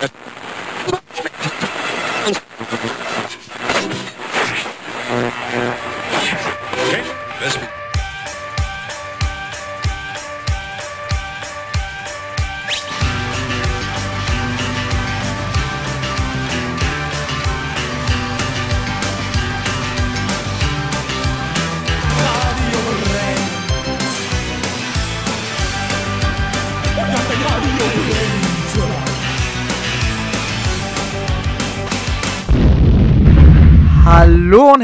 Thank you.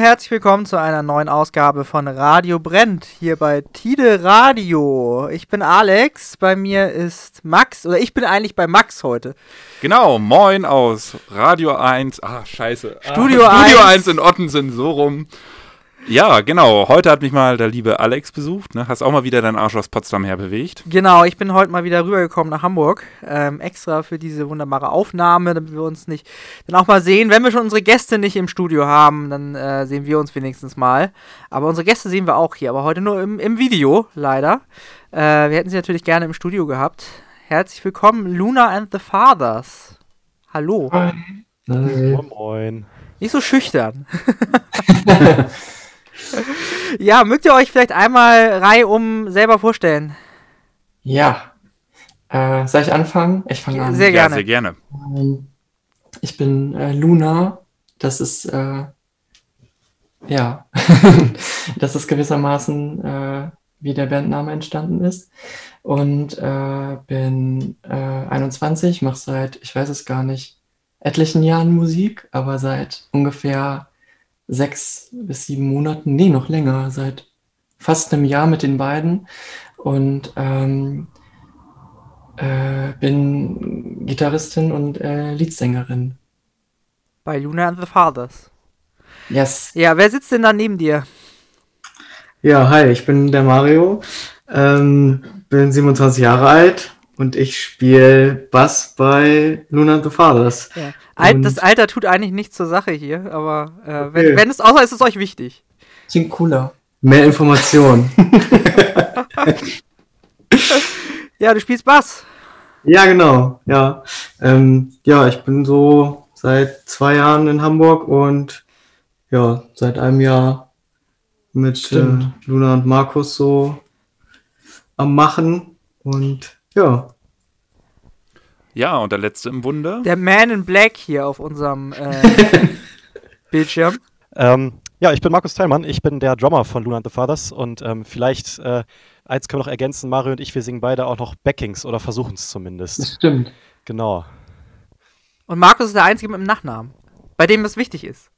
Herzlich willkommen zu einer neuen Ausgabe von Radio Brennt hier bei Tide Radio. Ich bin Alex, bei mir ist Max, oder ich bin eigentlich bei Max heute. Genau, moin aus Radio 1. Ah, scheiße. Studio, ah, Studio 1. 1 in Ottensen, so rum. Ja, genau. Heute hat mich mal der liebe Alex besucht. Ne? Hast auch mal wieder deinen Arsch aus Potsdam herbewegt. Genau, ich bin heute mal wieder rübergekommen nach Hamburg, ähm, extra für diese wunderbare Aufnahme, damit wir uns nicht dann auch mal sehen. Wenn wir schon unsere Gäste nicht im Studio haben, dann äh, sehen wir uns wenigstens mal. Aber unsere Gäste sehen wir auch hier, aber heute nur im, im Video, leider. Äh, wir hätten sie natürlich gerne im Studio gehabt. Herzlich willkommen, Luna and the Fathers. Hallo. Hi. Moin, moin. Nicht so schüchtern. ja, mögt ihr euch vielleicht einmal reihum selber vorstellen? Ja. Äh, soll ich anfangen? Ich fange an. Sehr Ja, gerne. sehr gerne. Ähm, ich bin äh, Luna. Das ist, äh, ja, das ist gewissermaßen, äh, wie der Bandname entstanden ist. Und äh, bin äh, 21, mache seit, ich weiß es gar nicht, etlichen Jahren Musik, aber seit ungefähr sechs bis sieben Monaten, nee, noch länger, seit fast einem Jahr mit den beiden. Und ähm, äh, bin Gitarristin und äh, Leadsängerin. Bei Luna and the Fathers. Yes. Ja, wer sitzt denn da neben dir? Ja, hi, ich bin der Mario, ähm, bin 27 Jahre alt und ich spiele Bass bei Luna and the Fathers. Ja. Al Und- das Alter tut eigentlich nichts zur Sache hier, aber äh, wenn, Okay. wenn es außer ist es euch wichtig. Klingt cooler. Mehr Informationen. Ja, du spielst Bass. ja, genau, ja. Ähm, ja, ich bin so seit zwei Jahren in Hamburg und ja, seit einem Jahr mit äh. Luna und Markus so am Machen und ja. Ja, und der letzte im Bunde. Der Man in Black hier auf unserem äh, Bildschirm. Ähm, ja, ich bin Markus Teilmann, ich bin der Drummer von Luna and the Fathers und ähm, vielleicht, äh, eins können wir noch ergänzen, Mario und ich, wir singen beide auch noch Backings oder versuchen es Das zumindest. stimmt. Genau. Und Markus ist der Einzige mit dem Nachnamen, bei dem das wichtig ist.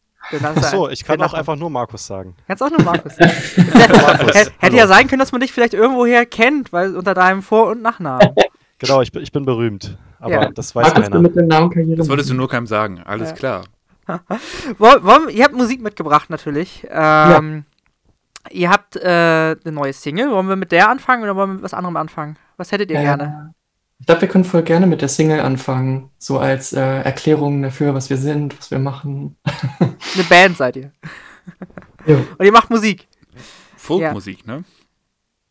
Achso, ich kann auch einfach nur Markus sagen. Kannst auch nur Markus sagen. Markus, Hätte hallo. ja sein können, dass man dich vielleicht irgendwoher kennt, weil unter deinem Vor- und Nachnamen. Genau, ich bin, ich bin berühmt, aber Ja. das weiß Markus, keiner. mit dem Namen Karriere Das wolltest du nur keinem sagen. Alles Ja. klar. Wollen, ihr habt Musik mitgebracht natürlich. Ähm, Ihr habt äh, eine neue Single. Wollen wir mit der anfangen oder wollen wir mit was anderem anfangen? Was hättet ihr Äh, gerne? Ich glaube, wir können voll gerne mit der Single anfangen. So als äh, Erklärung dafür, was wir sind, was wir machen. Eine Band seid ihr. Jo. Und ihr macht Musik. Folkmusik, ne?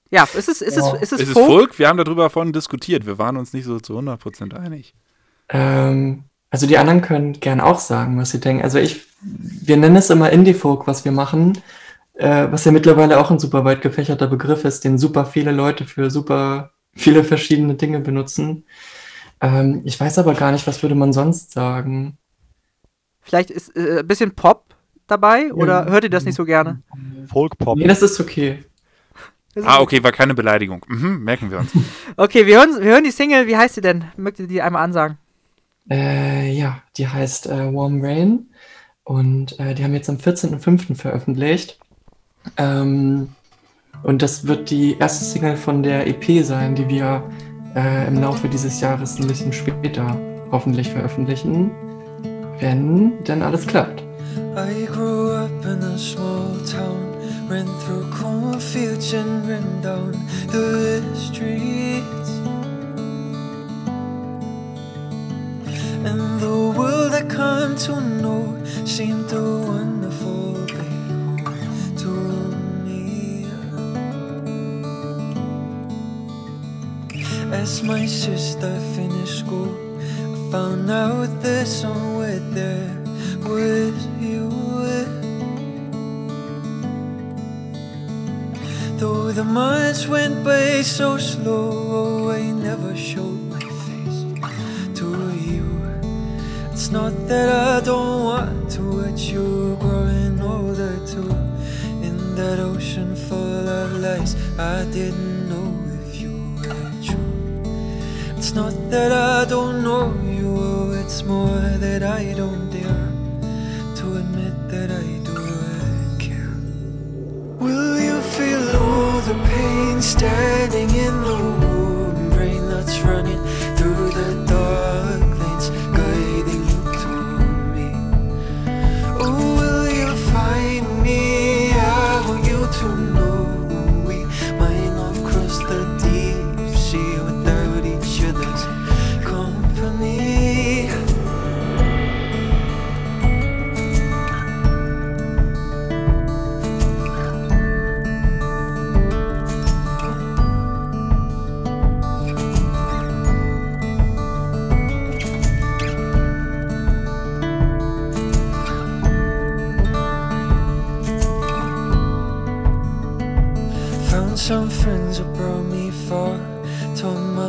Ja, ist es, ist Ja. es, ist es, Ist es Folk? Folk? Wir haben darüber vorhin diskutiert. Wir waren uns nicht so zu 100% einig. Ähm, also die anderen können gern auch sagen, was sie denken. Also ich, wir nennen es immer Indie-Folk, was wir machen, äh, was ja mittlerweile auch ein super weit gefächerter Begriff ist, den super viele Leute für super viele verschiedene Dinge benutzen. Ähm, ich weiß aber gar nicht, was würde man sonst sagen. Vielleicht ist äh, ein bisschen Pop dabei oder hört ihr das nicht so gerne? Folk-Pop. Nee, das ist okay. Ist Ah, okay, war keine Beleidigung. Mhm, merken wir uns. Okay, wir hören, wir hören die Single. Wie heißt sie denn? Mögt ihr die einmal ansagen? Äh, ja, die heißt äh, Warm Rain und äh, die haben jetzt am 14.05. veröffentlicht. Ähm, und das wird die erste Single von der EP sein, die wir äh, im Laufe dieses Jahres ein bisschen später hoffentlich veröffentlichen, wenn denn alles klappt. I grew up in a small town, ran through cornfields and ran down the streets. And the world I come to know seemed a wonderful As my sister finished school, I found out that somewhere there was you. Though the months went by so slow, I never showed my face to you. It's not that I don't want to, it's you growing older too. In that ocean full of lies, I didn't It's not that I don't know you, oh, it's more that I don't dare to admit that I do care. Will you feel all the pain standing in the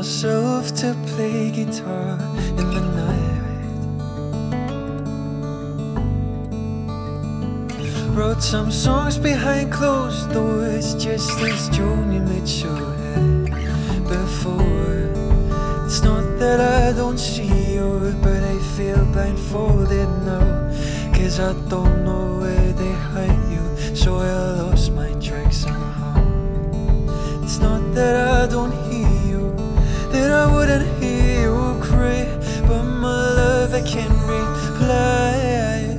myself to play guitar in the night. Wrote some songs behind closed doors, just as Joni Mitchell had before. It's not that I don't see you, but I feel blindfolded now. Cause I don't know where they hide you, so I lost my track somehow. It's not that I don't hear I wouldn't hear you cry, but my love I can't reply.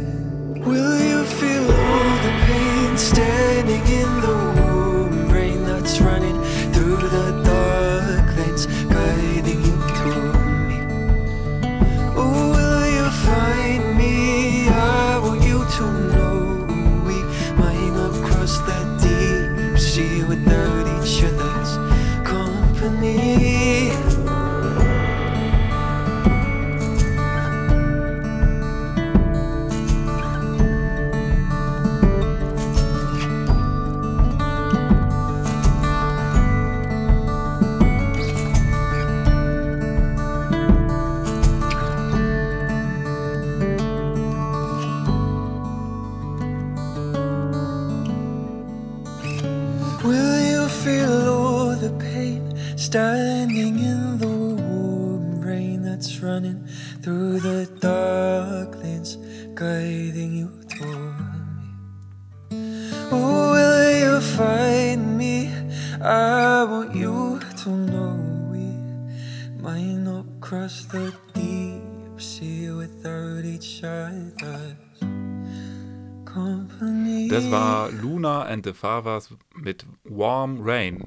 Will you feel all the pain standing guiding you toward me? Oh, will you find me? I want you to know we might not cross the deep sea without each other's company. Das war Luna and the Fathers mit Warm Rain.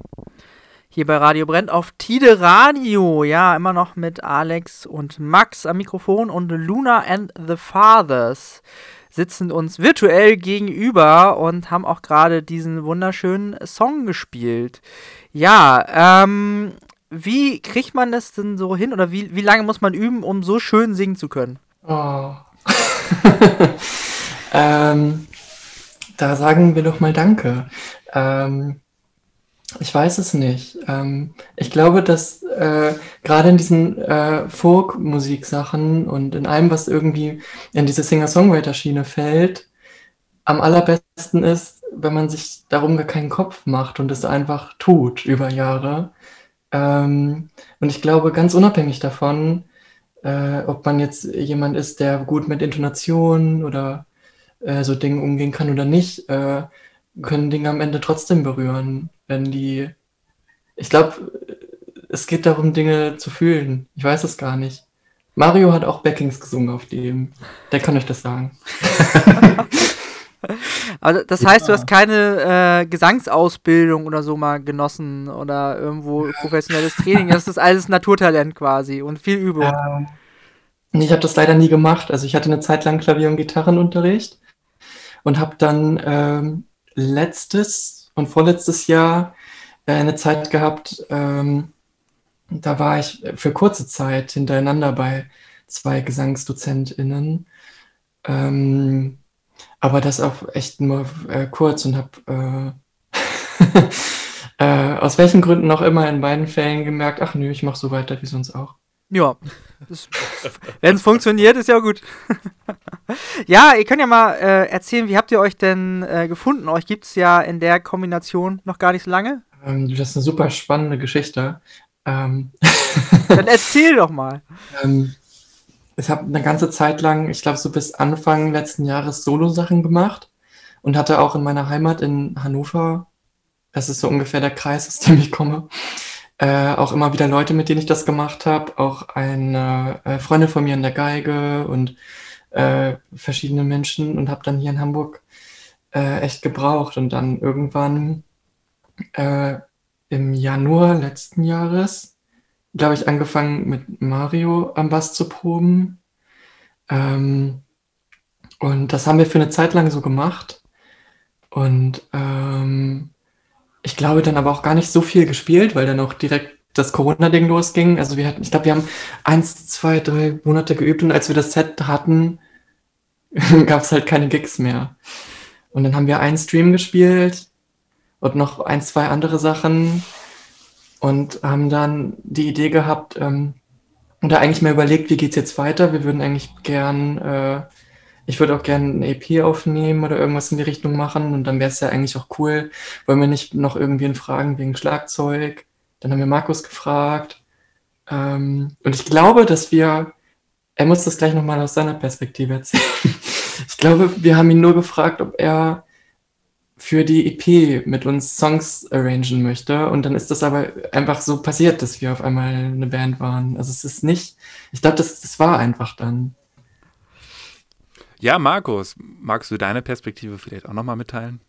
Hier bei Radio Brennt auf Tide Radio. Ja, immer noch mit Alex und Max am Mikrofon und Luna and the Fathers sitzen uns virtuell gegenüber und haben auch gerade diesen wunderschönen Song gespielt. Ja, ähm, wie kriegt man das denn so hin oder wie, wie lange muss man üben, um so schön singen zu können? Oh. ähm, da sagen wir doch mal Danke. Ähm, ich weiß es nicht. Ähm, ich glaube, dass äh, gerade in diesen äh, Folk-Musik-Sachen und in allem, was irgendwie in diese Singer-Songwriter-Schiene fällt, am allerbesten ist, wenn man sich darum gar keinen Kopf macht und es einfach tut über Jahre. Ähm, und ich glaube, ganz unabhängig davon, äh, ob man jetzt jemand ist, der gut mit Intonation oder äh, so Dingen umgehen kann oder nicht, äh, können Dinge am Ende trotzdem berühren, wenn die. Ich glaube, es geht darum, Dinge zu fühlen. Ich weiß es gar nicht. Mario hat auch Backings gesungen auf dem. Der kann euch das sagen. Also das heißt, du hast keine äh, Gesangsausbildung oder so mal genossen oder irgendwo professionelles Training. Das ist alles Naturtalent quasi und viel Übung. Ähm, ich habe das leider nie gemacht. Also ich hatte eine Zeit lang Klavier- und Gitarrenunterricht und habe dann ähm, letztes und vorletztes Jahr äh, eine Zeit gehabt, ähm, da war ich für kurze Zeit hintereinander bei zwei GesangsdozentInnen. Ähm, aber das auch echt nur äh, kurz und habe äh, äh, aus welchen Gründen auch immer in beiden Fällen gemerkt, ach nö, ich mache so weiter wie sonst auch. Ja. Wenn es funktioniert, ist ja gut. ja, ihr könnt ja mal äh, erzählen, wie habt ihr euch denn äh, gefunden? Euch gibt es ja in der Kombination noch gar nicht so lange. Ähm, das ist eine super spannende Geschichte. Ähm, Dann erzähl doch mal. ähm, ich habe eine ganze Zeit lang, ich glaube so bis Anfang letzten Jahres Solo-Sachen gemacht und hatte auch in meiner Heimat in Hannover, das ist so ungefähr der Kreis, aus dem ich komme, äh, auch immer wieder Leute, mit denen ich das gemacht habe. Auch eine äh, Freundin von mir in der Geige und äh, verschiedene Menschen und habe dann hier in Hamburg äh, echt gebraucht. Und dann irgendwann äh, im Januar letzten Jahres, glaube ich, angefangen mit Mario am Bass zu proben. Ähm, und das haben wir für eine Zeit lang so gemacht. Und ähm, ich glaube, dann aber auch gar nicht so viel gespielt, weil dann auch direkt das Corona-Ding losging. Also wir hatten, ich glaube, wir haben eins, zwei, drei Monate geübt und als wir das Set hatten, gab es halt keine Gigs mehr. Und dann haben wir einen Stream gespielt und noch ein, zwei andere Sachen und haben dann die Idee gehabt, ähm, und da eigentlich mal überlegt, wie geht's jetzt weiter? Wir würden eigentlich gern, äh, ich würde auch gerne ein EP aufnehmen oder irgendwas in die Richtung machen und dann wäre es ja eigentlich auch cool, wollen wir nicht noch irgendwen fragen wegen Schlagzeug? Dann haben wir Markus gefragt. Ähm, und ich glaube, dass wir, er muss das gleich nochmal aus seiner Perspektive erzählen. ich glaube, wir haben ihn nur gefragt, ob er für die EP mit uns Songs arrangen möchte. Und dann ist das aber einfach so passiert, dass wir auf einmal eine Band waren. Also es ist nicht, ich glaube, das, das war einfach dann. Ja, Markus, magst du deine Perspektive vielleicht auch nochmal mitteilen?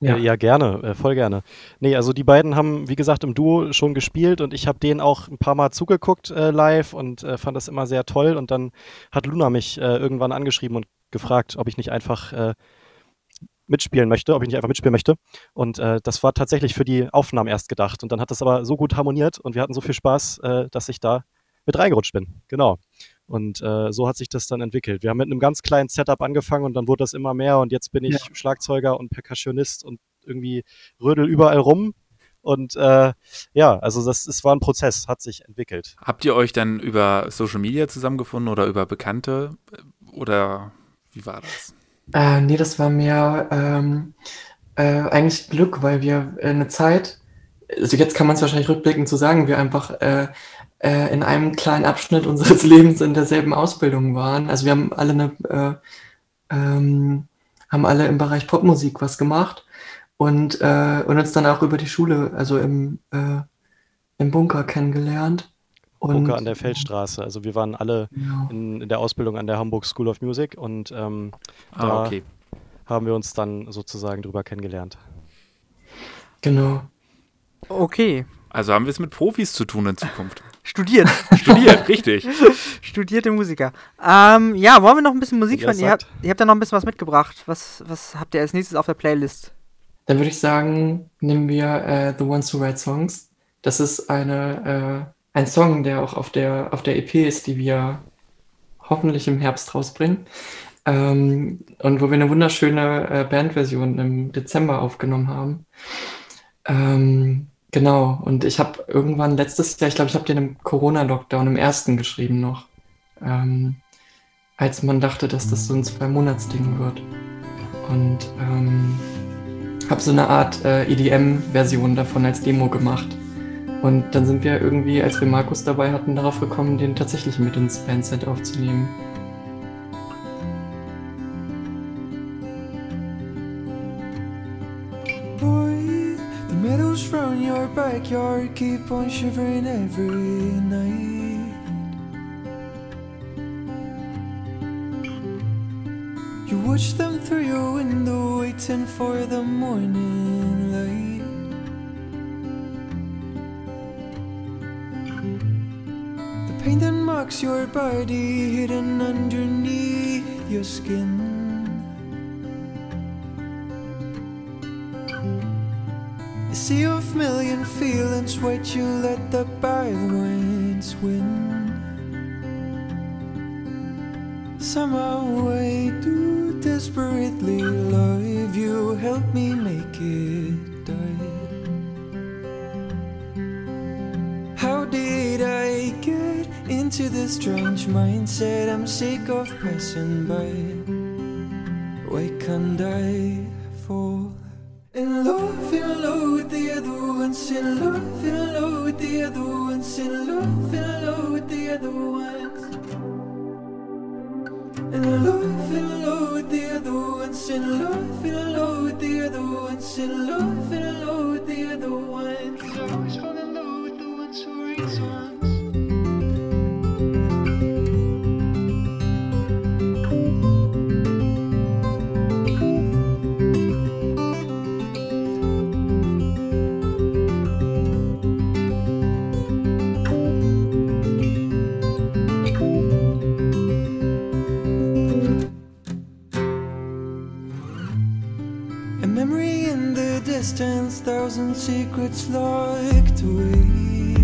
Ja, ja gerne, äh, voll gerne. Nee, also die beiden haben, wie gesagt, im Duo schon gespielt und ich habe denen auch ein paar Mal zugeguckt äh, live und äh, fand das immer sehr toll. Und dann hat Luna mich äh, irgendwann angeschrieben und gefragt, ob ich nicht einfach äh, mitspielen möchte, ob ich nicht einfach mitspielen möchte. Und äh, das war tatsächlich für die Aufnahmen erst gedacht. Und dann hat das aber so gut harmoniert und wir hatten so viel Spaß, äh, dass ich da mit reingerutscht bin. Genau. Und äh, so hat sich das dann entwickelt. Wir haben mit einem ganz kleinen Setup angefangen und dann wurde das immer mehr und jetzt bin ich Ja. Schlagzeuger und Percussionist und irgendwie rödel überall rum. Und äh, ja, also das, es war ein Prozess, hat sich entwickelt. Habt ihr euch dann über Social Media zusammengefunden oder über Bekannte? Oder wie war das? Äh, nee, das war mehr ähm, äh, eigentlich Glück, weil wir äh, eine Zeit, also jetzt kann man es wahrscheinlich rückblickend so sagen, wir einfach äh, äh, in einem kleinen Abschnitt unseres Lebens in derselben Ausbildung waren. Also wir haben alle eine, äh, ähm, haben alle im Bereich Popmusik was gemacht und, äh, und uns dann auch über die Schule, also im, äh, im Bunker kennengelernt. Und, Bunker an der Feldstraße. Also wir waren alle Genau. in, in der Ausbildung an der Hamburg School of Music und ähm, Ah, Da- okay. haben wir uns dann sozusagen drüber kennengelernt. genau. Okay. Also haben wir es mit Profis zu tun in Zukunft. Studiert. Studiert, richtig. Studierte Musiker. Ähm, ja, wollen wir noch ein bisschen Musik hören? Ihr habt, ihr habt ja noch ein bisschen was mitgebracht. Was, was habt ihr als nächstes auf der Playlist? Dann würde ich sagen, nehmen wir äh, The Ones Who Write Songs. Das ist eine, äh, ein Song, der auch auf der, auf der EP ist, die wir hoffentlich im Herbst rausbringen. Ähm, und wo wir eine wunderschöne äh, Bandversion im Dezember aufgenommen haben. Ähm, genau, und ich habe irgendwann letztes Jahr, ich glaube, ich habe den im Corona-Lockdown im ersten geschrieben noch. Ähm, als man dachte, dass das so ein Zwei-Monats-Ding wird. Und ähm, habe so eine Art äh, EDM-Version davon als Demo gemacht. Und dann sind wir irgendwie, als wir Markus dabei hatten, darauf gekommen, den tatsächlich mit ins Bandset aufzunehmen. Backyard keep on shivering every night. You watch them through your window, waiting for the morning light. The pain that marks your body hidden underneath your skin. Sea of million feelings, wait you let the bad winds win. Somehow I do desperately love you. Help me make it die. How did I get into this strange mindset? I'm sick of passing by. Why can't I low, feel low with the other ones. Sit low, feel low with the other ones. And low, feel low with the other ones. Sit low, feel low with the other ones. Sit low. A in the distance, thousand secrets locked away.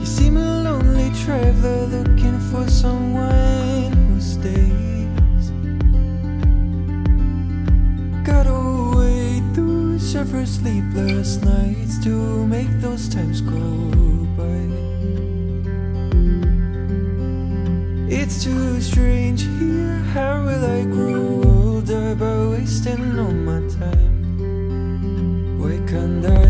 You seem a lonely traveler looking for someone who stays. Gotta wait through several sleepless nights to make those times go by. It's too strange here. How will I grow older by wasting all my time? Why can't I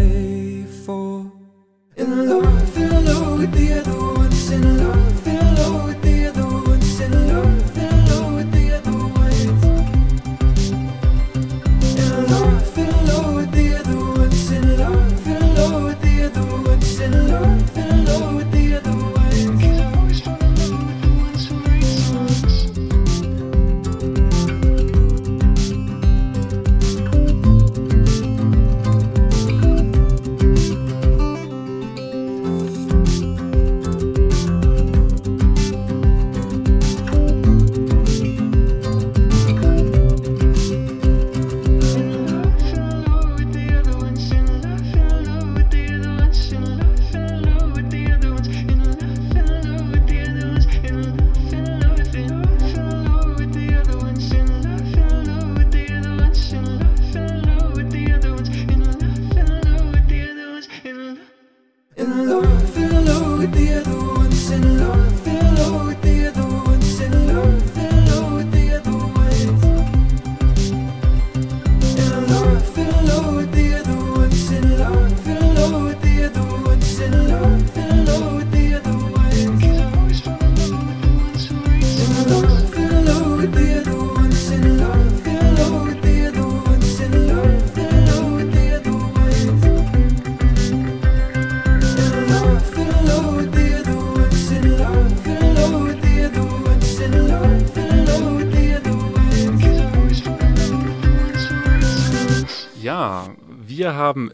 in the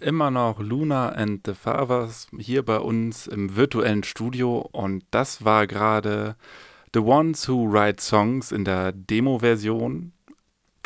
immer noch Luna and the Fathers hier bei uns im virtuellen Studio und das war gerade The Ones Who Write Songs in der Demo-Version.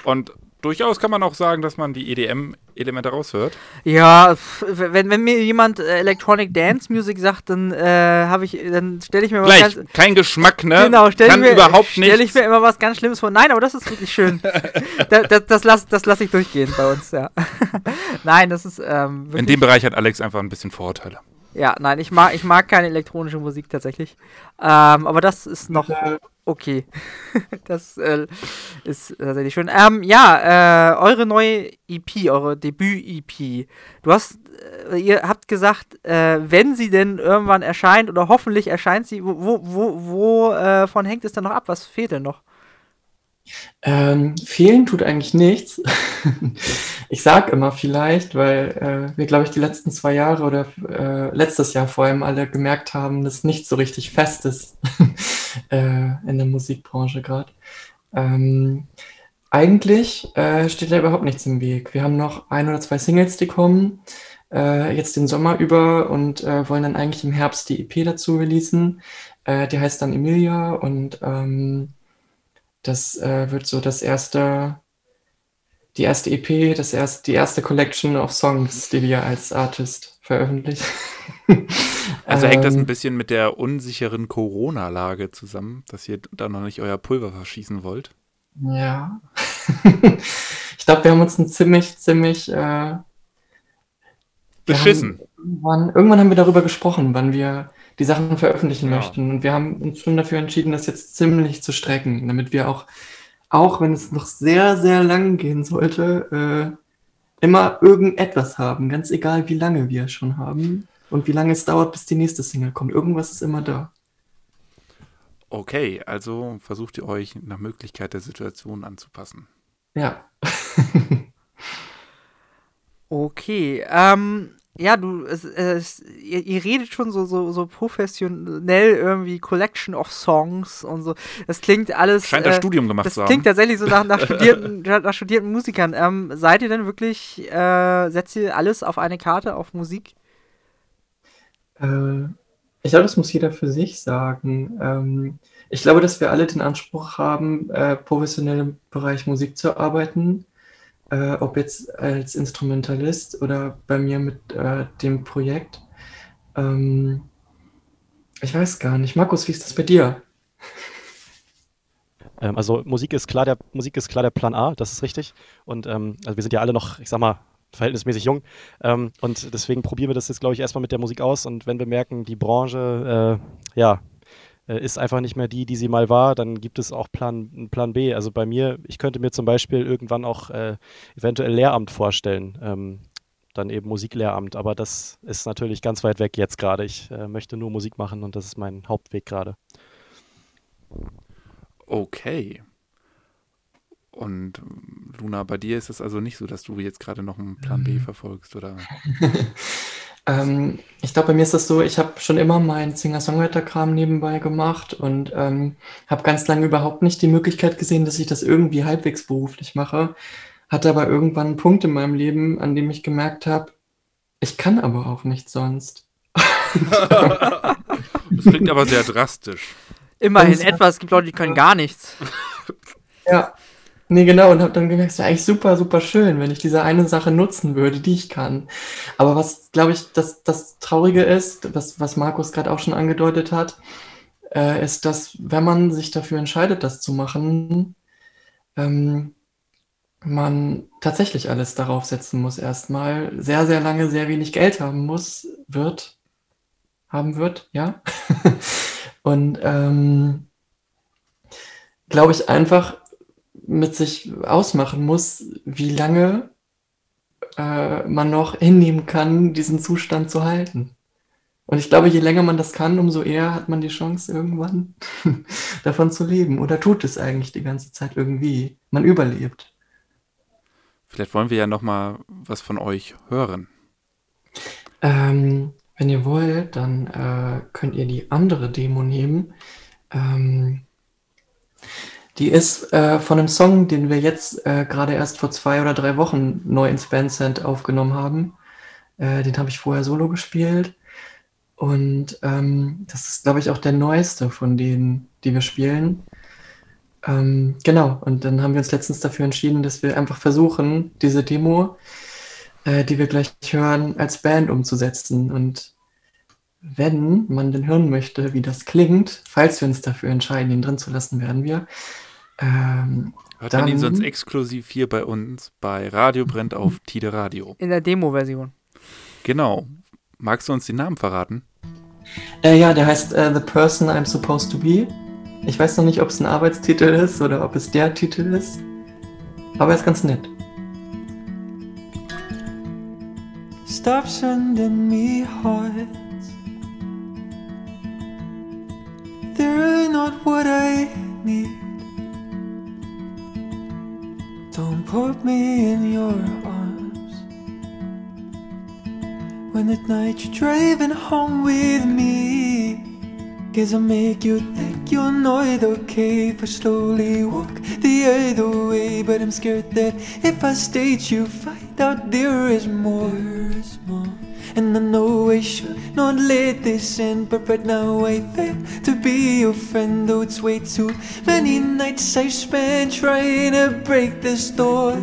Und durchaus kann man auch sagen, dass man die EDM-Elemente raushört. Ja, wenn, wenn mir jemand äh, Electronic Dance Music sagt, dann äh, habe ich, dann stelle ich mir was Gleich, ganz, kein Geschmack, ne? genau, stelle ich mir überhaupt stelle ich nichts. mir immer was ganz Schlimmes vor. Nein, aber das ist wirklich schön. da, das das lasse das lass ich durchgehen bei uns, ja. nein, das ist ähm, wirklich, In dem Bereich hat Alex einfach ein bisschen Vorurteile. ja, nein, ich mag ich mag keine elektronische Musik tatsächlich. Ähm, aber das ist noch okay. das äh, ist tatsächlich schön. Ähm, ja, äh, eure neue EP, eure Debüt-EP. Du hast, äh, ihr habt gesagt, äh, wenn sie denn irgendwann erscheint oder hoffentlich erscheint sie, wo, wo, wo, wo äh, von hängt es denn noch ab? Was fehlt denn noch? Ähm, fehlen tut eigentlich nichts. ich sag immer vielleicht, weil äh, wir, glaube ich, die letzten zwei Jahre oder äh, letztes Jahr vor allem alle gemerkt haben, dass nichts so richtig fest ist äh, in der Musikbranche gerade. Ähm, eigentlich äh, steht da überhaupt nichts im Weg. Wir haben noch ein oder zwei Singles, die kommen, äh, jetzt den Sommer über und äh, wollen dann eigentlich im Herbst die EP dazu releasen. Äh, die heißt dann Emilia und ähm, das äh, wird so das erste, die erste EP, das erste, die erste Collection of Songs, die wir als Artist veröffentlichen. Also hängt das Ähm, ein bisschen mit der unsicheren Corona-Lage zusammen, dass ihr da noch nicht euer Pulver verschießen wollt? Ja. ich glaube, wir haben uns ein ziemlich, ziemlich äh, Beschissen. Irgendwann, irgendwann haben wir darüber gesprochen, wann wir die Sachen veröffentlichen Ja. möchten. Und wir haben uns schon dafür entschieden, das jetzt ziemlich zu strecken, damit wir auch, auch wenn es noch sehr, sehr lang gehen sollte, äh, immer irgendetwas haben. Ganz egal, wie lange wir schon haben und wie lange es dauert, bis die nächste Single kommt. Irgendwas ist immer da. Okay, also versucht ihr euch nach Möglichkeit der Situation anzupassen. Ja. Okay, ähm, ja, du, es, es, ihr, ihr redet schon so, so, so professionell irgendwie Collection of Songs und so. Das klingt alles. Scheint das äh, Studium gemacht das zu haben. klingt tatsächlich so nach, nach, studierten, nach studierten Musikern. Ähm, seid ihr denn wirklich, äh, setzt ihr alles auf eine Karte, auf Musik? Äh, ich glaube, das muss jeder für sich sagen. Ähm, ich glaube, dass wir alle den Anspruch haben, äh, professionell im Bereich Musik zu arbeiten. Äh, ob jetzt als Instrumentalist oder bei mir mit äh, dem Projekt. Ähm, ich weiß gar nicht. Markus, wie ist das bei dir? Ähm, also Musik ist klar der Musik ist klar der Plan A, das ist richtig. Und ähm, also wir sind ja alle noch, ich sag mal, verhältnismäßig jung. Ähm, und deswegen probieren wir das jetzt, glaube ich, erstmal mit der Musik aus. Und wenn wir merken, die Branche, äh, ja, äh, ist einfach nicht mehr die, die sie mal war, dann gibt es auch Plan, einen Plan B. Also bei mir, ich könnte mir zum Beispiel irgendwann auch äh, eventuell Lehramt vorstellen. Ähm, dann eben Musiklehramt, aber das ist natürlich ganz weit weg jetzt gerade. Ich äh, möchte nur Musik machen und das ist mein Hauptweg gerade. Okay. Und Luna, bei dir ist es also nicht so, dass du jetzt gerade noch einen Plan B verfolgst, oder? Ähm, ich glaube, bei mir ist das so, ich habe schon immer meinen Singer-Songwriter-Kram nebenbei gemacht und ähm, habe ganz lange überhaupt nicht die Möglichkeit gesehen, dass ich das irgendwie halbwegs beruflich mache. Hatte aber irgendwann einen Punkt in meinem Leben, an dem ich gemerkt habe, ich kann aber auch nicht sonst. Das klingt aber sehr drastisch. Immerhin etwas, es gibt Leute, die können gar nichts. Ja, nee, genau, und habe dann gemerkt, es wäre eigentlich super, super schön, wenn ich diese eine Sache nutzen würde, die ich kann. Aber was, glaube ich, das, das Traurige ist, was, was Markus gerade auch schon angedeutet hat, äh, ist, dass wenn man sich dafür entscheidet, das zu machen, ähm, man tatsächlich alles darauf setzen muss erstmal, sehr, sehr lange sehr wenig Geld haben muss, wird, haben wird, ja. Und ähm, glaube ich einfach mit sich ausmachen muss, wie lange äh, man noch hinnehmen kann, diesen Zustand zu halten. Und ich glaube, je länger man das kann, umso eher hat man die Chance, irgendwann davon zu leben. Oder tut es eigentlich die ganze Zeit irgendwie. Man überlebt. Vielleicht wollen wir ja noch mal was von euch hören. Ähm, wenn ihr wollt, dann äh, könnt ihr die andere Demo nehmen. Ähm, die ist äh, von einem Song, den wir jetzt äh, gerade erst vor zwei oder drei Wochen neu ins Bandcent aufgenommen haben. Äh, den habe ich vorher solo gespielt. Und ähm, das ist, glaube ich, auch der neueste von denen, die wir spielen. Ähm, genau, und dann haben wir uns letztens dafür entschieden, dass wir einfach versuchen, diese Demo äh, die wir gleich hören, als Band umzusetzen. Und wenn man denn hören möchte, wie das klingt, falls wir uns dafür entscheiden, ihn drin zu lassen, werden wir. Ähm, Hört man ihn Dann- sonst exklusiv hier bei uns bei Radio Brennt auf Tide Radio. In der Demo-Version. Genau. Magst du uns den Namen verraten? äh, ja, der heißt äh, The Person I'm Supposed to Be. Ich weiß noch nicht, ob es ein Arbeitstitel ist oder ob es der Titel ist. Aber er ist ganz nett. Stop sending me hearts. Put me in your arms. When at night you're driving home with me. Cause I make you think you're not okay if I slowly walk the other way. But I'm scared that if I stay, you find out there is more. And I know I should not let this end, but right now I fail to be your friend. Though it's way too many nights I've spent trying to break this door.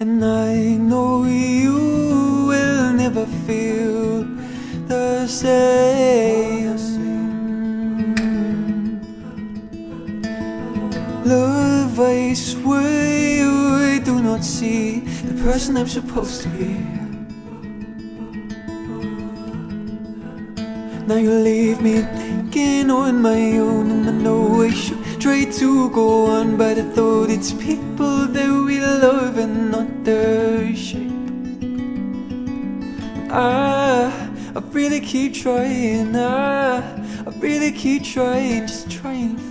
And I know you will never feel the same. Love, I swear I do not see the person I'm supposed to be. Now you leave me thinking on my own, and I know I should try to go on, but I thought it's people that we love and not their shape. I, I really keep trying, I, I really keep trying, just trying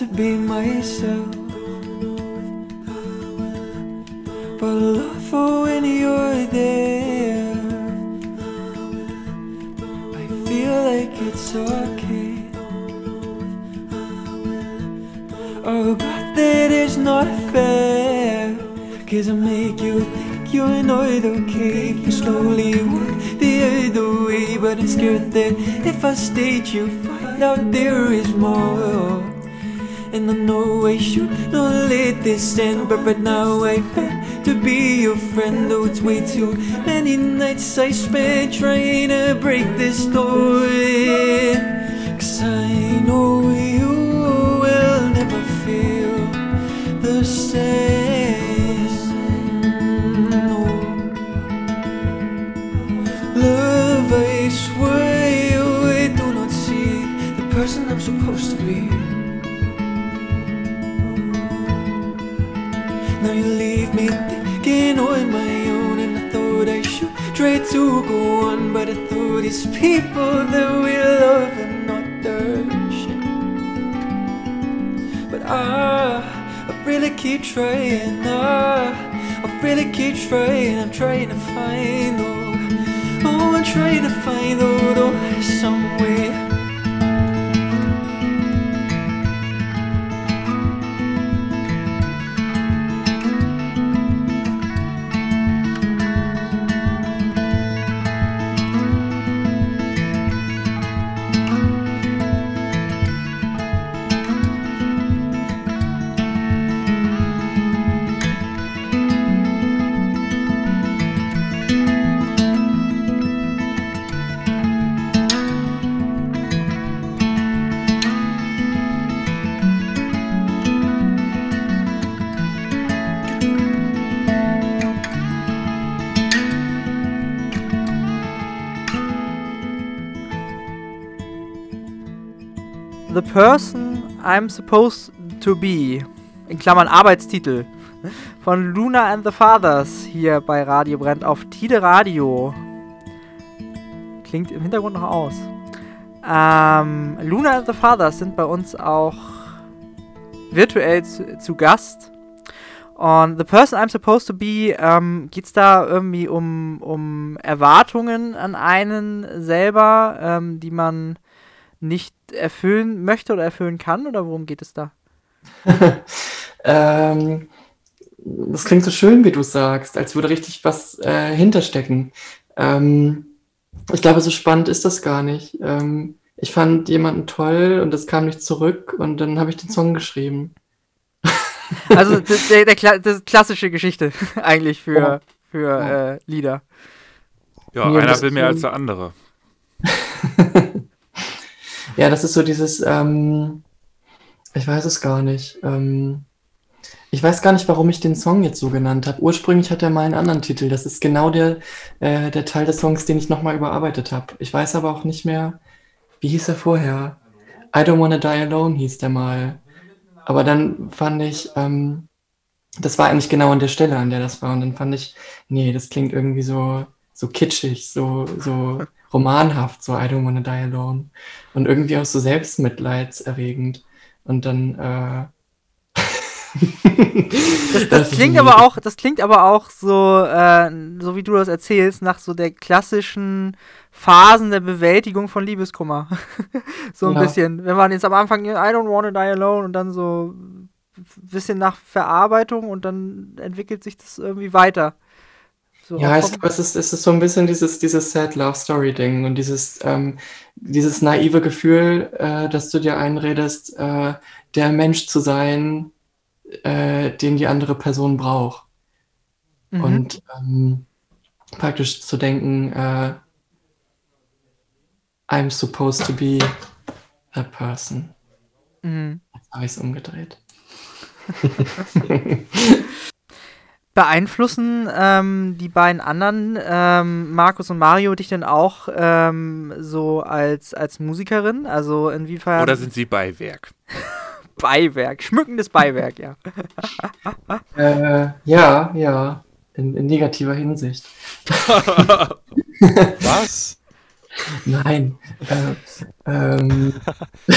to be myself. But I love for when you're there. I feel like it's okay. Oh, but that is not fair. Cause I make you think you're not okay. You slowly walk the other way. But I'm scared that if I stayed, you find out there is more. And I know I should not let this end, but right now I beg to be your friend. Though it's way too many nights I spent trying to break this door. It's people that we love and not their shit. But I, I really keep trying, I, I really keep trying, I'm trying to find, oh, oh, I'm trying to find, oh, oh somewhere. Person I'm Supposed to Be. In Klammern Arbeitstitel. Von Luna and the Fathers hier bei Radio Brennt auf Tide Radio. Klingt im Hintergrund noch aus. Ähm, Luna and the Fathers sind bei uns auch virtuell zu, zu Gast. Und The Person I'm Supposed to Be, ähm, geht es da irgendwie um, um Erwartungen an einen selber, ähm, die man nicht erfüllen möchte oder erfüllen kann? Oder worum geht es da? ähm, das klingt so schön, wie du sagst, als würde richtig was äh, hinterstecken. Ähm, ich glaube, so spannend ist das gar nicht. Ähm, ich fand jemanden toll und es kam nicht zurück und dann habe ich den Song geschrieben. Also das, der, der, Kla das klassische Geschichte eigentlich für, für äh, Lieder. Ja, Ja, einer das will mehr als der andere. Ja, das ist so dieses, ähm, ich weiß es gar nicht. Ähm, ich weiß gar nicht, warum ich den Song jetzt so genannt habe. Ursprünglich hat er mal einen anderen Titel. Das ist genau der, äh, der Teil des Songs, den ich nochmal überarbeitet habe. Ich weiß aber auch nicht mehr, wie hieß er vorher? I Don't Wanna Die Alone hieß der mal. Aber dann fand ich, ähm, das war eigentlich genau an der Stelle, an der das war. Und dann fand ich, nee, das klingt irgendwie so, so kitschig, so, so romanhaft, so I Don't Wanna Die Alone. Und irgendwie auch so selbstmitleidserregend. Und dann, äh, Das, das klingt aber auch, das klingt aber auch so, äh, so wie du das erzählst, nach so der klassischen Phasen der Bewältigung von Liebeskummer. so ein Ja. bisschen. Wenn man jetzt am Anfang I don't wanna die alone und dann so ein bisschen nach Verarbeitung und dann entwickelt sich das irgendwie weiter. So Ja, ich glaube, es ist, es ist so ein bisschen dieses, dieses Sad Love Story Ding und dieses, ähm, dieses naive Gefühl, äh, dass du dir einredest, äh, der Mensch zu sein, äh, den die andere Person braucht. Mhm. Und ähm, praktisch zu denken, äh, I'm supposed to be that person. mhm. Jetzt habe ich es umgedreht. Beeinflussen ähm, die beiden anderen, ähm, Markus und Mario, dich denn auch ähm, so als, als Musikerin? Also inwiefern Oder sind sie Beiwerk? Beiwerk, schmückendes Beiwerk, ja. Äh, ja, ja, in, in negativer Hinsicht. Was? Nein. Äh, ähm, äh,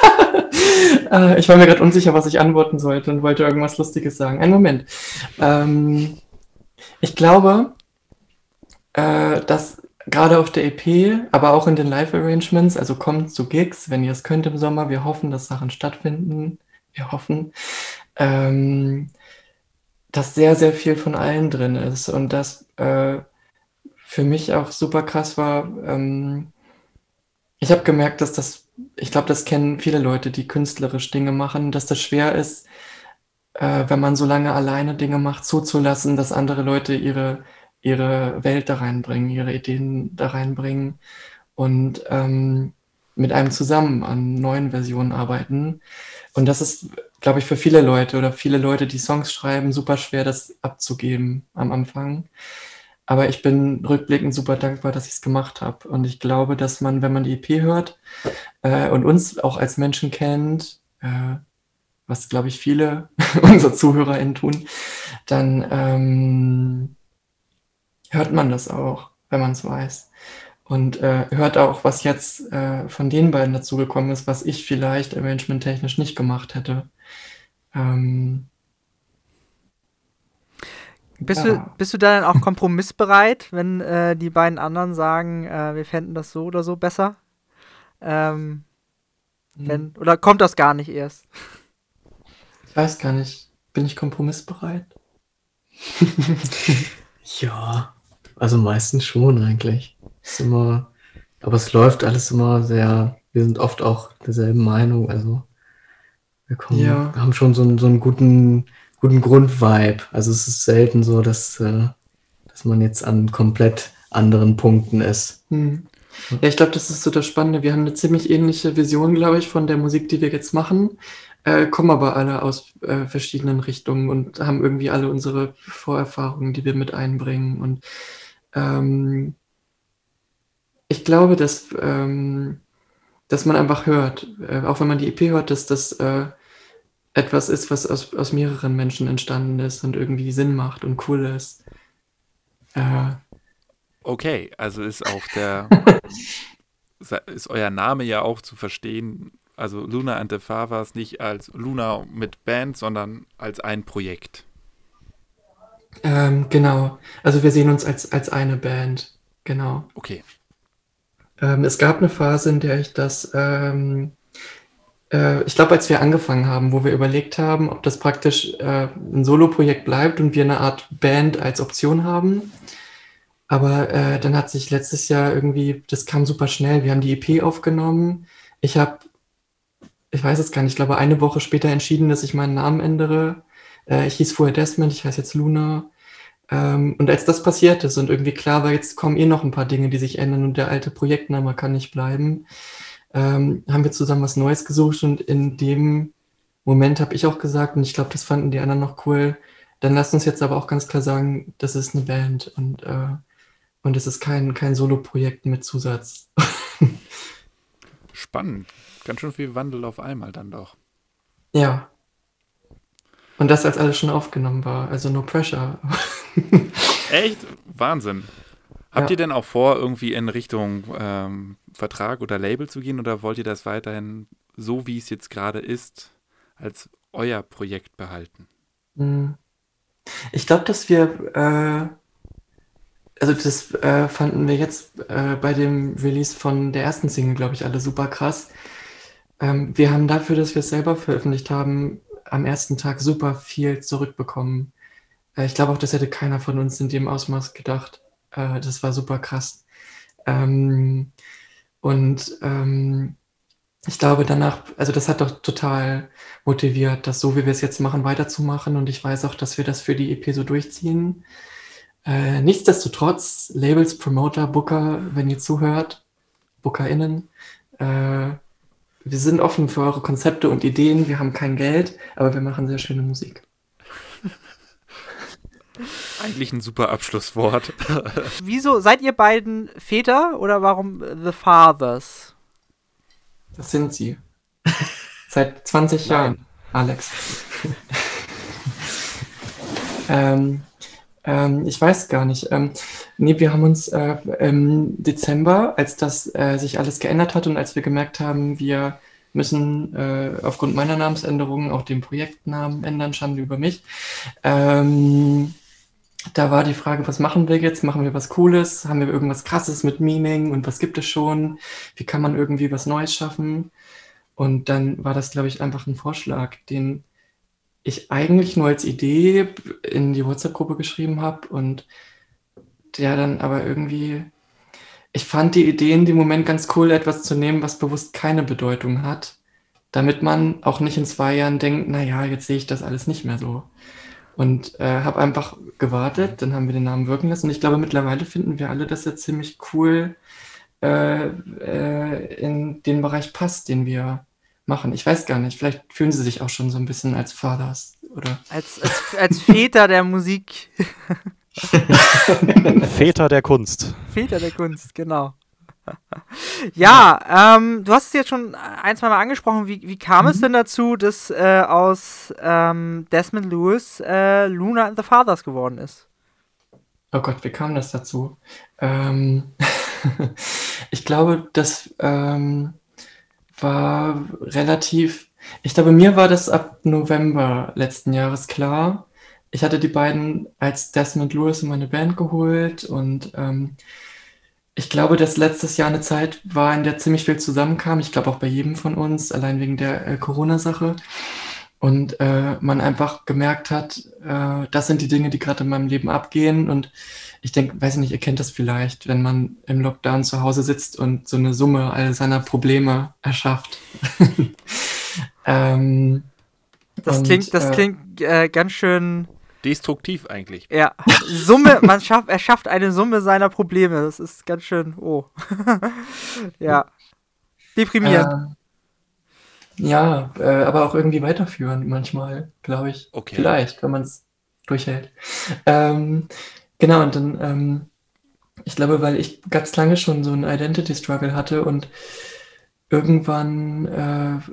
ich war mir gerade unsicher, was ich antworten sollte und wollte irgendwas Lustiges sagen. Einen Moment. Ähm, ich glaube, äh, dass gerade auf der EP, aber auch in den Live-Arrangements, also kommt zu Gigs, wenn ihr es könnt im Sommer, wir hoffen, dass Sachen stattfinden. Wir hoffen. Ähm, dass sehr, sehr viel von allen drin ist und das äh, für mich auch super krass war. Ähm, ich habe gemerkt, dass das, ich glaube, das kennen viele Leute, die künstlerisch Dinge machen, dass das schwer ist, äh, wenn man so lange alleine Dinge macht, zuzulassen, dass andere Leute ihre, ihre Welt da reinbringen, ihre Ideen da reinbringen und ähm, mit einem zusammen an neuen Versionen arbeiten. Und das ist, glaube ich, für viele Leute oder viele Leute, die Songs schreiben, super schwer, das abzugeben am Anfang. Aber ich bin rückblickend super dankbar, dass ich es gemacht habe. Und ich glaube, dass man, wenn man die EP hört äh, und uns auch als Menschen kennt, äh, was, glaube ich, viele unserer ZuhörerInnen tun, dann ähm, hört man das auch, wenn man es weiß. Und äh, hört auch, was jetzt äh, von den beiden dazugekommen ist, was ich vielleicht arrangementtechnisch nicht gemacht hätte. Ähm, Bist, Ja. du, bist du da dann auch kompromissbereit, wenn äh, die beiden anderen sagen, äh, wir fänden das so oder so besser? Ähm, wenn, oder kommt das gar nicht erst? ich weiß gar nicht, bin ich kompromissbereit? Ja, also meistens schon eigentlich. Ist immer, aber es läuft alles immer sehr, wir sind oft auch derselben Meinung, also wir kommen, Ja. haben schon so einen, so einen guten, guten Grundvibe. Also es ist selten so, dass, äh, dass man jetzt an komplett anderen Punkten ist. Hm. Ja, ich glaube, das ist so das Spannende. Wir haben eine ziemlich ähnliche Vision, glaube ich, von der Musik, die wir jetzt machen, äh, kommen aber alle aus äh, verschiedenen Richtungen und haben irgendwie alle unsere Vorerfahrungen, die wir mit einbringen. Und ähm, ich glaube, dass, ähm, dass man einfach hört, äh, auch wenn man die EP hört, dass das äh, etwas ist, was aus, aus mehreren Menschen entstanden ist und irgendwie Sinn macht und cool ist. Äh, Okay, also ist auch der, ist euer Name ja auch zu verstehen, also Luna and the Favas nicht als Luna mit Band, sondern als ein Projekt. Ähm, genau. Also wir sehen uns als, als eine Band. Genau. Okay. Ähm, es gab eine Phase, in der ich das, ähm, äh, ich glaube, als wir angefangen haben, wo wir überlegt haben, ob das praktisch äh, ein Solo-Projekt bleibt und wir eine Art Band als Option haben. Aber äh, dann hat sich letztes Jahr irgendwie, das kam super schnell. Wir haben die EP aufgenommen. Ich habe, ich weiß es gar nicht, ich glaube, eine Woche später entschieden, dass ich meinen Namen ändere. Äh, ich hieß vorher Desmond, ich heiße jetzt Luna. Ähm, und als das passiert ist und irgendwie klar war, jetzt kommen eh noch ein paar Dinge, die sich ändern und der alte Projektname kann nicht bleiben, ähm, haben wir zusammen was Neues gesucht und in dem Moment habe ich auch gesagt, und ich glaube, das fanden die anderen noch cool, dann lasst uns jetzt aber auch ganz klar sagen, das ist eine Band und, äh, und es ist kein, kein Solo-Projekt mit Zusatz. Spannend. Ganz schön viel Wandel auf einmal dann doch. Ja. Und das, als alles schon aufgenommen war, also no pressure. Echt? Wahnsinn. Habt Ja. ihr denn auch vor, irgendwie in Richtung ähm, Vertrag oder Label zu gehen oder wollt ihr das weiterhin so, wie es jetzt gerade ist, als euer Projekt behalten? Hm. Ich glaube, dass wir, äh, also das äh, fanden wir jetzt äh, bei dem Release von der ersten Single, glaube ich, alle super krass. Ähm, wir haben dafür, dass wir es selber veröffentlicht haben, am ersten Tag super viel zurückbekommen. Äh, ich glaube auch, das hätte keiner von uns in dem Ausmaß gedacht. Äh, das war super krass. Ähm, und ähm, ich glaube danach, also das hat doch total motiviert, das so, wie wir es jetzt machen, weiterzumachen. Und ich weiß auch, dass wir das für die EP so durchziehen. Äh, nichtsdestotrotz, Labels, Promoter, Booker, wenn ihr zuhört, BookerInnen, äh, wir sind offen für eure Konzepte und Ideen. Wir haben kein Geld, aber wir machen sehr schöne Musik. Eigentlich ein super Abschlusswort. Wieso seid ihr beiden Väter oder warum The Fathers? Das sind sie. Seit 20 Nein. Jahren, Alex. ähm, ähm, ich weiß gar nicht. Ähm, nee, wir haben uns äh, im Dezember, als das äh, sich alles geändert hat und als wir gemerkt haben, wir müssen äh, aufgrund meiner Namensänderung auch den Projektnamen ändern, Schande über mich. Ähm, da war die Frage, was machen wir jetzt? Machen wir was Cooles? Haben wir irgendwas Krasses mit Meaning? Und was gibt es schon? Wie kann man irgendwie was Neues schaffen? Und dann war das, glaube ich, einfach ein Vorschlag, den ich eigentlich nur als Idee in die WhatsApp-Gruppe geschrieben habe und der dann aber irgendwie, ich fand die Idee in dem Moment ganz cool, etwas zu nehmen, was bewusst keine Bedeutung hat, damit man auch nicht in zwei Jahren denkt, naja, jetzt sehe ich das alles nicht mehr so. Und äh, habe einfach gewartet, dann haben wir den Namen wirken lassen. Und ich glaube, mittlerweile finden wir alle, dass er ziemlich cool äh, äh, in den Bereich passt, den wir machen. Ich weiß gar nicht, vielleicht fühlen sie sich auch schon so ein bisschen als Fathers oder Als, als, als Väter der Musik. Väter der Kunst. Väter der Kunst, genau. Ja, ähm, du hast es jetzt schon ein, zwei Mal angesprochen. Wie, wie kam es denn dazu, dass äh, aus ähm, Desmond Lewis äh, Luna and the Fathers geworden ist? Oh Gott, wie kam das dazu? Ähm, ich glaube, das ähm, war relativ. Ich glaube, mir war das ab November letzten Jahres klar. Ich hatte die beiden als Desmond Lewis in meine Band geholt und ähm, ich glaube, dass letztes Jahr eine Zeit war, in der ziemlich viel zusammenkam. Ich glaube auch bei jedem von uns, allein wegen der äh, Corona-Sache. Und äh, man einfach gemerkt hat, äh, das sind die Dinge, die gerade in meinem Leben abgehen. Und ich denke, weiß nicht, ihr kennt das vielleicht, wenn man im Lockdown zu Hause sitzt und so eine Summe all seiner Probleme erschafft. ähm, Das und, klingt, das äh, klingt äh, ganz schön. Destruktiv eigentlich. Ja, Summe, man schafft, er schafft eine Summe seiner Probleme. Das ist ganz schön, oh. ja. Deprimierend. Ähm, ja, äh, aber auch irgendwie weiterführen manchmal, glaube ich. Okay. Vielleicht, wenn man es durchhält. Ähm, genau, und dann, ähm, ich glaube, weil ich ganz lange schon so einen Identity-Struggle hatte und irgendwann äh,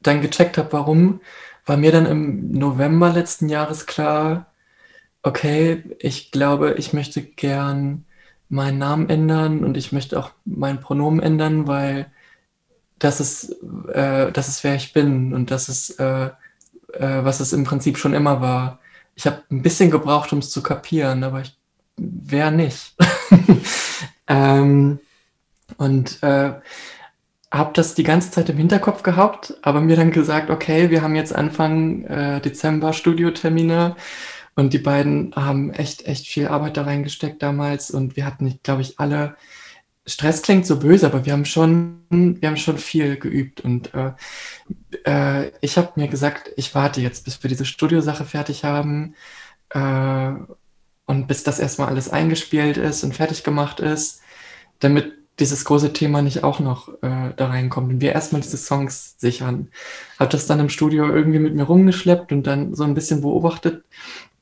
dann gecheckt habe, warum, war mir dann im November letzten Jahres klar, okay, ich glaube, ich möchte gern meinen Namen ändern und ich möchte auch mein Pronomen ändern, weil das ist, äh, das ist wer ich bin und das ist, äh, äh, was es im Prinzip schon immer war. Ich habe ein bisschen gebraucht, um es zu kapieren, aber ich, wer nicht? ähm, und äh, habe das die ganze Zeit im Hinterkopf gehabt, aber mir dann gesagt, okay, wir haben jetzt Anfang äh, Dezember Studiotermine und die beiden haben echt, echt viel Arbeit da reingesteckt damals und wir hatten, glaube ich, alle, Stress klingt so böse, aber wir haben schon, wir haben schon viel geübt und äh, äh, ich habe mir gesagt, ich warte jetzt, bis wir diese Studiosache fertig haben äh, und bis das erstmal alles eingespielt ist und fertig gemacht ist, damit dieses große Thema nicht auch noch äh, da reinkommt und wir erstmal diese Songs sichern. Habe das dann im Studio irgendwie mit mir rumgeschleppt und dann so ein bisschen beobachtet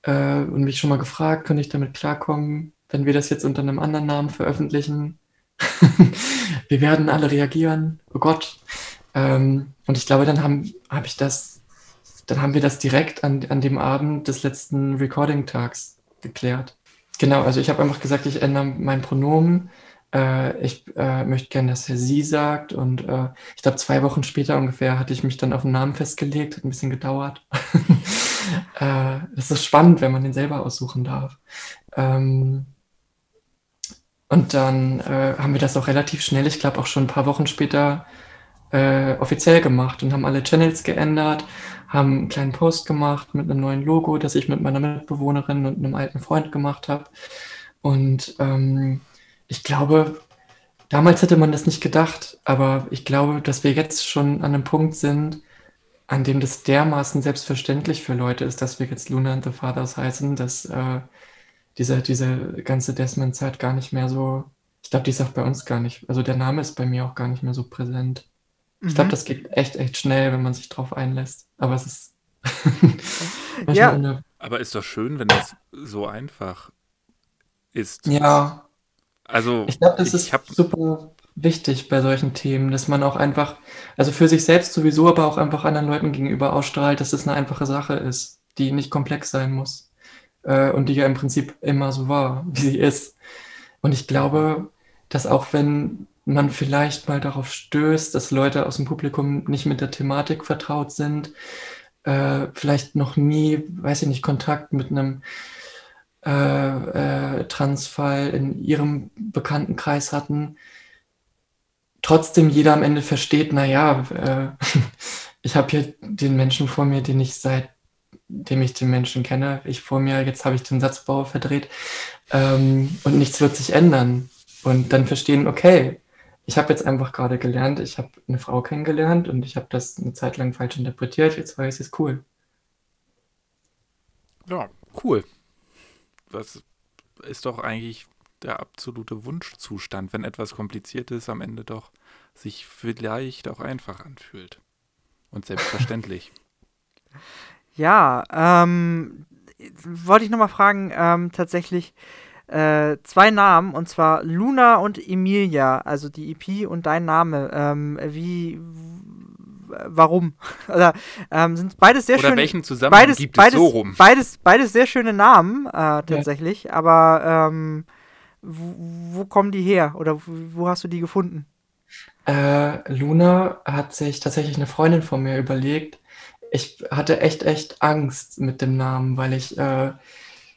äh, und mich schon mal gefragt, könnte ich damit klarkommen, wenn wir das jetzt unter einem anderen Namen veröffentlichen? wir werden alle reagieren. Oh Gott. Ähm, und ich glaube, dann haben habe ich das, dann haben wir das direkt an, an dem Abend des letzten Recording-Tags geklärt. Genau, also ich habe einfach gesagt, ich ändere mein Pronomen äh, ich äh, möchte gerne, dass er sie sagt. Und äh, ich glaube, zwei Wochen später ungefähr hatte ich mich dann auf den Namen festgelegt, hat ein bisschen gedauert. äh, das ist spannend, wenn man den selber aussuchen darf. Ähm, und dann äh, haben wir das auch relativ schnell, ich glaube auch schon ein paar Wochen später, äh, offiziell gemacht und haben alle Channels geändert, haben einen kleinen Post gemacht mit einem neuen Logo, das ich mit meiner Mitbewohnerin und einem alten Freund gemacht habe. Und ähm, ich glaube, damals hätte man das nicht gedacht, aber ich glaube, dass wir jetzt schon an einem Punkt sind, an dem das dermaßen selbstverständlich für Leute ist, dass wir jetzt Luna and the Fathers heißen, dass äh, diese, diese ganze Desmond-Zeit gar nicht mehr so, ich glaube, die ist auch bei uns gar nicht, also der Name ist bei mir auch gar nicht mehr so präsent. Ich glaube, Mhm. das geht echt, echt schnell, wenn man sich drauf einlässt. Aber es ist Ja. Aber ist doch schön, wenn das so einfach ist. Ja, Also, ich glaube, das ist hab, super wichtig bei solchen Themen, dass man auch einfach, also für sich selbst sowieso, aber auch einfach anderen Leuten gegenüber ausstrahlt, dass es eine einfache Sache ist, die nicht komplex sein muss. Äh, und die ja im Prinzip immer so war, wie sie ist. Und ich glaube, dass auch wenn man vielleicht mal darauf stößt, dass Leute aus dem Publikum nicht mit der Thematik vertraut sind, äh, vielleicht noch nie, weiß ich nicht, Kontakt mit einem äh, äh, Transfall in ihrem Bekanntenkreis hatten, trotzdem jeder am Ende versteht, naja, äh, ich habe hier den Menschen vor mir, den ich seitdem ich den Menschen kenne, ich vor mir, jetzt habe ich den Satzbau verdreht ähm, und nichts wird sich ändern. Und dann verstehen, okay, ich habe jetzt einfach gerade gelernt, ich habe eine Frau kennengelernt und ich habe das eine Zeit lang falsch interpretiert, jetzt weiß ich es cool. ja, cool. Das ist doch eigentlich der absolute Wunschzustand, wenn etwas kompliziert ist, am Ende doch sich vielleicht auch einfach anfühlt. Und selbstverständlich. Ja, ähm, wollte ich nochmal fragen, ähm, tatsächlich äh, zwei Namen, und zwar Luna und Emilia, also die EP und dein Name. Ähm, wie, warum? Oder ähm, sind beides sehr Oder schöne, welchen Zusammenhang beides, gibt beides, es so rum? Beides, beides sehr schöne Namen, äh, tatsächlich, aber ähm, wo, wo kommen die her? Oder wo, wo hast du die gefunden? Äh, Luna hat sich tatsächlich eine Freundin von mir überlegt. Ich hatte echt, echt Angst mit dem Namen, weil ich, äh,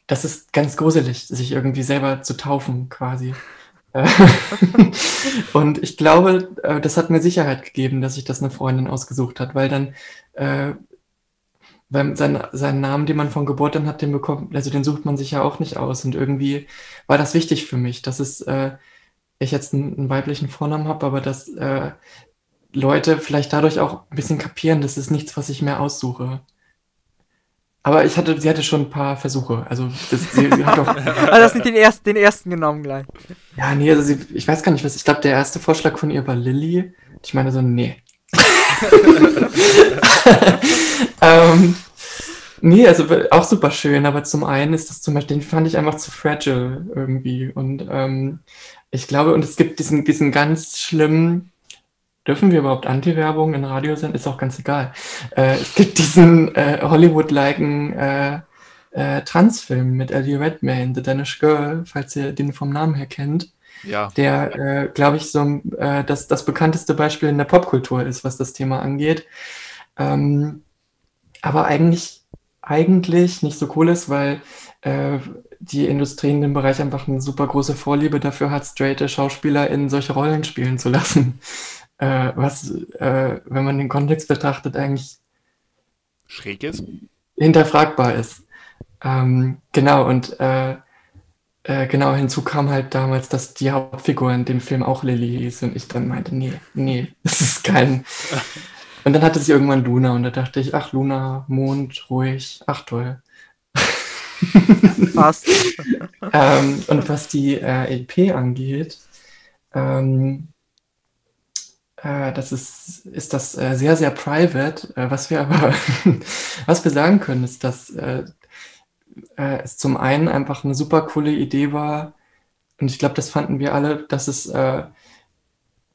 das ist ganz gruselig, sich irgendwie selber zu taufen, quasi. Und ich glaube, äh, das hat mir Sicherheit gegeben, dass sich das eine Freundin ausgesucht hat, weil dann, äh, weil sein, seinen Namen, den man von Geburt an hat, den bekommt, also den sucht man sich ja auch nicht aus. Und irgendwie war das wichtig für mich, dass es, äh, ich jetzt einen, einen weiblichen Vornamen habe, aber dass äh, Leute vielleicht dadurch auch ein bisschen kapieren, das ist nichts, was ich mehr aussuche. Aber ich hatte, sie hatte schon ein paar Versuche. Also das, sie, sie hat auch, Also das nicht den ersten, den ersten genommen gleich. ja, nee, also sie, ich weiß gar nicht, was. Ich glaube, der erste Vorschlag von ihr war Lilly. Ich meine so, nee. ähm, nee, also auch super schön, aber zum einen ist das zum Beispiel, den fand ich einfach zu fragile irgendwie. Und ähm, ich glaube, und es gibt diesen, diesen ganz schlimmen, dürfen wir überhaupt Anti-Werbung in Radio senden? Ist auch ganz egal. Äh, es gibt diesen äh, Hollywood-liken äh, äh, Transfilm mit Ellie Redmayne, The Danish Girl, falls ihr den vom Namen her kennt Ja, der, äh, glaube ich, so äh, das, das bekannteste Beispiel in der Popkultur ist, was das Thema angeht. Ähm, aber eigentlich, eigentlich nicht so cool ist, weil die Industrie in dem Bereich einfach eine super große Vorliebe dafür hat, straighte Schauspieler in solche Rollen spielen zu lassen. Äh, was, äh, wenn man den Kontext betrachtet, eigentlich schräg ist. hinterfragbar ist. Ähm, genau, und äh, äh, genau hinzu kam halt damals, dass die Hauptfigur in dem Film auch Lily hieß und ich dann meinte, nee, nee, das ist kein. Und dann hatte sie irgendwann Luna und da dachte ich, ach, Luna, Mond, ruhig, ach toll. Passt. ähm, und was die äh, EP angeht, ähm, äh, das ist, ist das äh, sehr, sehr private. Äh, was wir aber, was wir sagen können, ist, dass äh, äh, es zum einen einfach eine super coole Idee war, und ich glaube, das fanden wir alle, dass es, äh,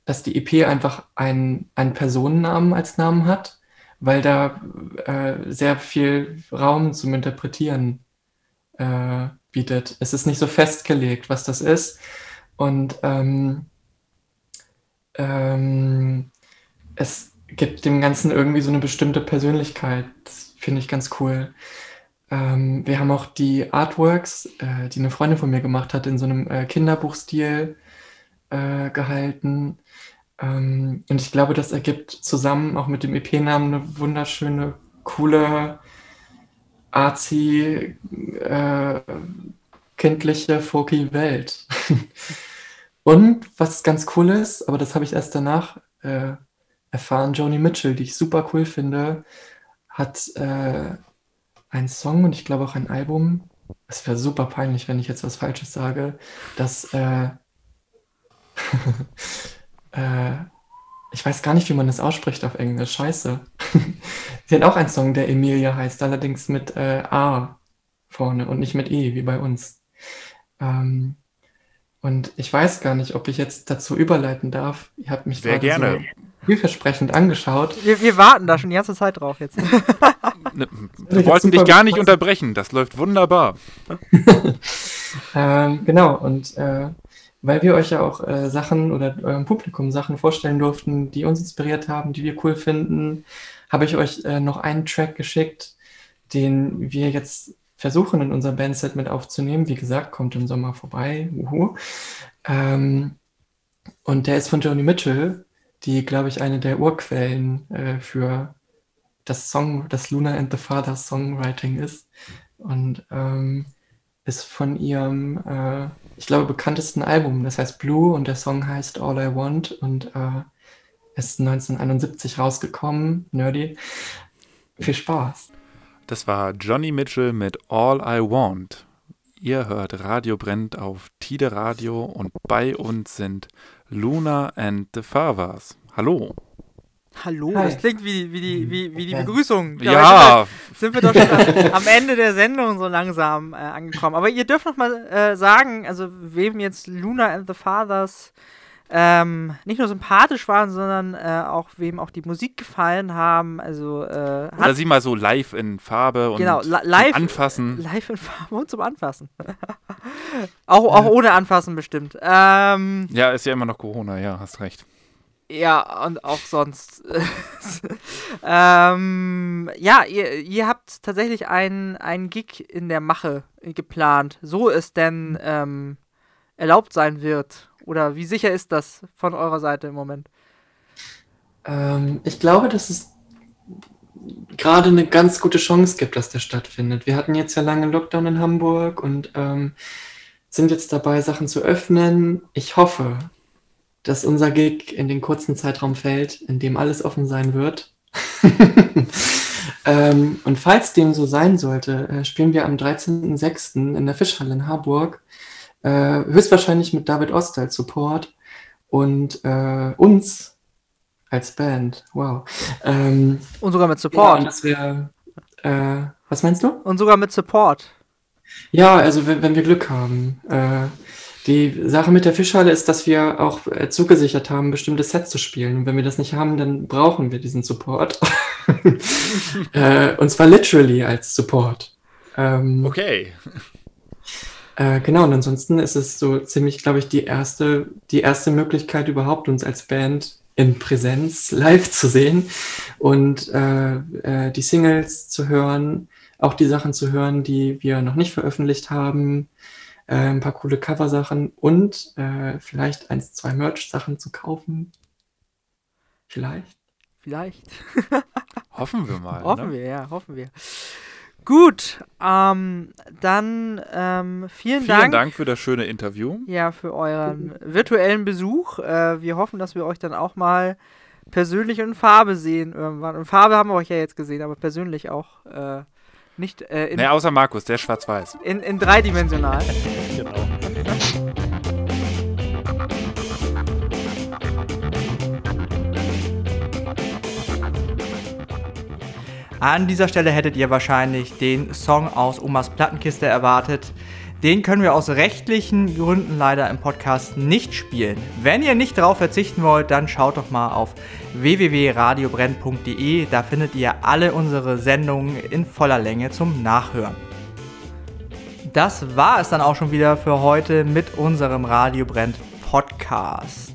dass die EP einfach einen, einen Personennamen als Namen hat, weil da äh, sehr viel Raum zum Interpretieren äh, bietet. Es ist nicht so festgelegt, was das ist. Und ähm, ähm, es gibt dem Ganzen irgendwie so eine bestimmte Persönlichkeit. Finde ich ganz cool. Ähm, wir haben auch die Artworks, äh, die eine Freundin von mir gemacht hat, in so einem äh, Kinderbuchstil äh, gehalten. Ähm, und ich glaube, das ergibt zusammen auch mit dem EP-Namen eine wunderschöne, coole, arzi, äh, kindliche, folky Welt. und was ganz cool ist, aber das habe ich erst danach äh, erfahren, Joni Mitchell, die ich super cool finde, hat äh, einen Song und ich glaube auch ein Album. Es wäre super peinlich, wenn ich jetzt was Falsches sage, dass äh, äh, ich weiß gar nicht, wie man das ausspricht auf Englisch. Scheiße. Sie hat auch einen Song, der Emilia heißt, allerdings mit äh, A vorne und nicht mit E, wie bei uns. Ähm, und ich weiß gar nicht, ob ich jetzt dazu überleiten darf. Ihr habt mich Sehr gerne. So vielversprechend angeschaut. Wir, wir, warten da schon die ganze Zeit drauf jetzt. Ne, wir wollten dich gar nicht unterbrechen. Das läuft wunderbar. ähm, genau, und äh, weil wir euch ja auch äh, Sachen oder eurem Publikum Sachen vorstellen durften, die uns inspiriert haben, die wir cool finden, habe ich euch äh, noch einen Track geschickt, den wir jetzt versuchen in unser Bandset mit aufzunehmen. Wie gesagt, kommt im Sommer vorbei. Uhu. Ähm, und der ist von Joni Mitchell, die, glaube ich, eine der Urquellen äh, für das Song, das Luna and the Father Songwriting ist. Und ähm, ist von ihrem, äh, ich glaube, bekanntesten Album. Das heißt Blue und der Song heißt All I Want und äh, ist 1971 rausgekommen. Nerdy. Viel Spaß. Das war Johnny Mitchell mit All I Want. Ihr hört Radio brennt auf Tide Radio und bei uns sind Luna and the Fathers. Hallo. Hallo, Hi. das klingt wie, wie, die, wie, wie die Begrüßung. Ja. ja. Sind wir, doch schon am, am, Ende der Sendung so langsam äh, angekommen. Aber ihr dürft noch mal äh, sagen, also wem jetzt Luna and the Fathers ähm, nicht nur sympathisch waren, sondern äh, auch wem auch die Musik gefallen haben. Also äh, oder sie mal so live in Farbe und genau, live, zum Anfassen. Live in Farbe und zum Anfassen. auch, auch ohne Anfassen bestimmt. Ähm, ja, ist ja immer noch Corona, ja, hast recht. Ja, und auch sonst. ähm, ja, ihr, ihr habt tatsächlich einen, einen Gig in der Mache geplant, so es denn ähm, erlaubt sein wird. Oder wie sicher ist das von eurer Seite im Moment? Ähm, ich glaube, dass es gerade eine ganz gute Chance gibt, dass der stattfindet. Wir hatten jetzt ja lange Lockdown in Hamburg und ähm, sind jetzt dabei, Sachen zu öffnen. Ich hoffe, dass unser Gig in den kurzen Zeitraum fällt, in dem alles offen sein wird. ähm, und falls dem so sein sollte, äh, spielen wir am 13.06. in der Fischhalle in Harburg, äh, höchstwahrscheinlich mit David Ost als Support und äh, uns als Band. Wow. Ähm, und sogar mit Support. Ja, das wär, äh, was meinst du? Und sogar mit Support. Ja, also wenn, wenn wir Glück haben. Äh, die Sache mit der Fischhalle ist, dass wir auch äh, zugesichert haben, bestimmte Sets zu spielen. Und wenn wir das nicht haben, dann brauchen wir diesen Support. äh, und zwar literally als Support. Ähm, okay. Äh, genau, und ansonsten ist es so ziemlich, glaube ich, die erste, die erste Möglichkeit überhaupt, uns als Band in Präsenz live zu sehen und äh, äh, die Singles zu hören, auch die Sachen zu hören, die wir noch nicht veröffentlicht haben äh, ein paar coole Cover-Sachen und äh, vielleicht eins, zwei Merch-Sachen zu kaufen. Vielleicht. Vielleicht. hoffen wir mal. Hoffen ne? wir, ja, hoffen wir. Gut, ähm, dann ähm, vielen, vielen Dank. Vielen Dank für das schöne Interview. Ja, für euren virtuellen Besuch. Äh, wir hoffen, dass wir euch dann auch mal persönlich in Farbe sehen irgendwann. In Farbe haben wir euch ja jetzt gesehen, aber persönlich auch. Äh, nicht äh, in. Nee, außer Markus, der ist schwarz-weiß. In, in dreidimensional. genau. An dieser Stelle hättet ihr wahrscheinlich den Song aus Omas Plattenkiste erwartet. Den können wir aus rechtlichen Gründen leider im Podcast nicht spielen. Wenn ihr nicht darauf verzichten wollt, dann schaut doch mal auf www.radiobrenn.de. Da findet ihr alle unsere Sendungen in voller Länge zum Nachhören. das war es dann auch schon wieder für heute mit unserem Radio Brennt Podcast.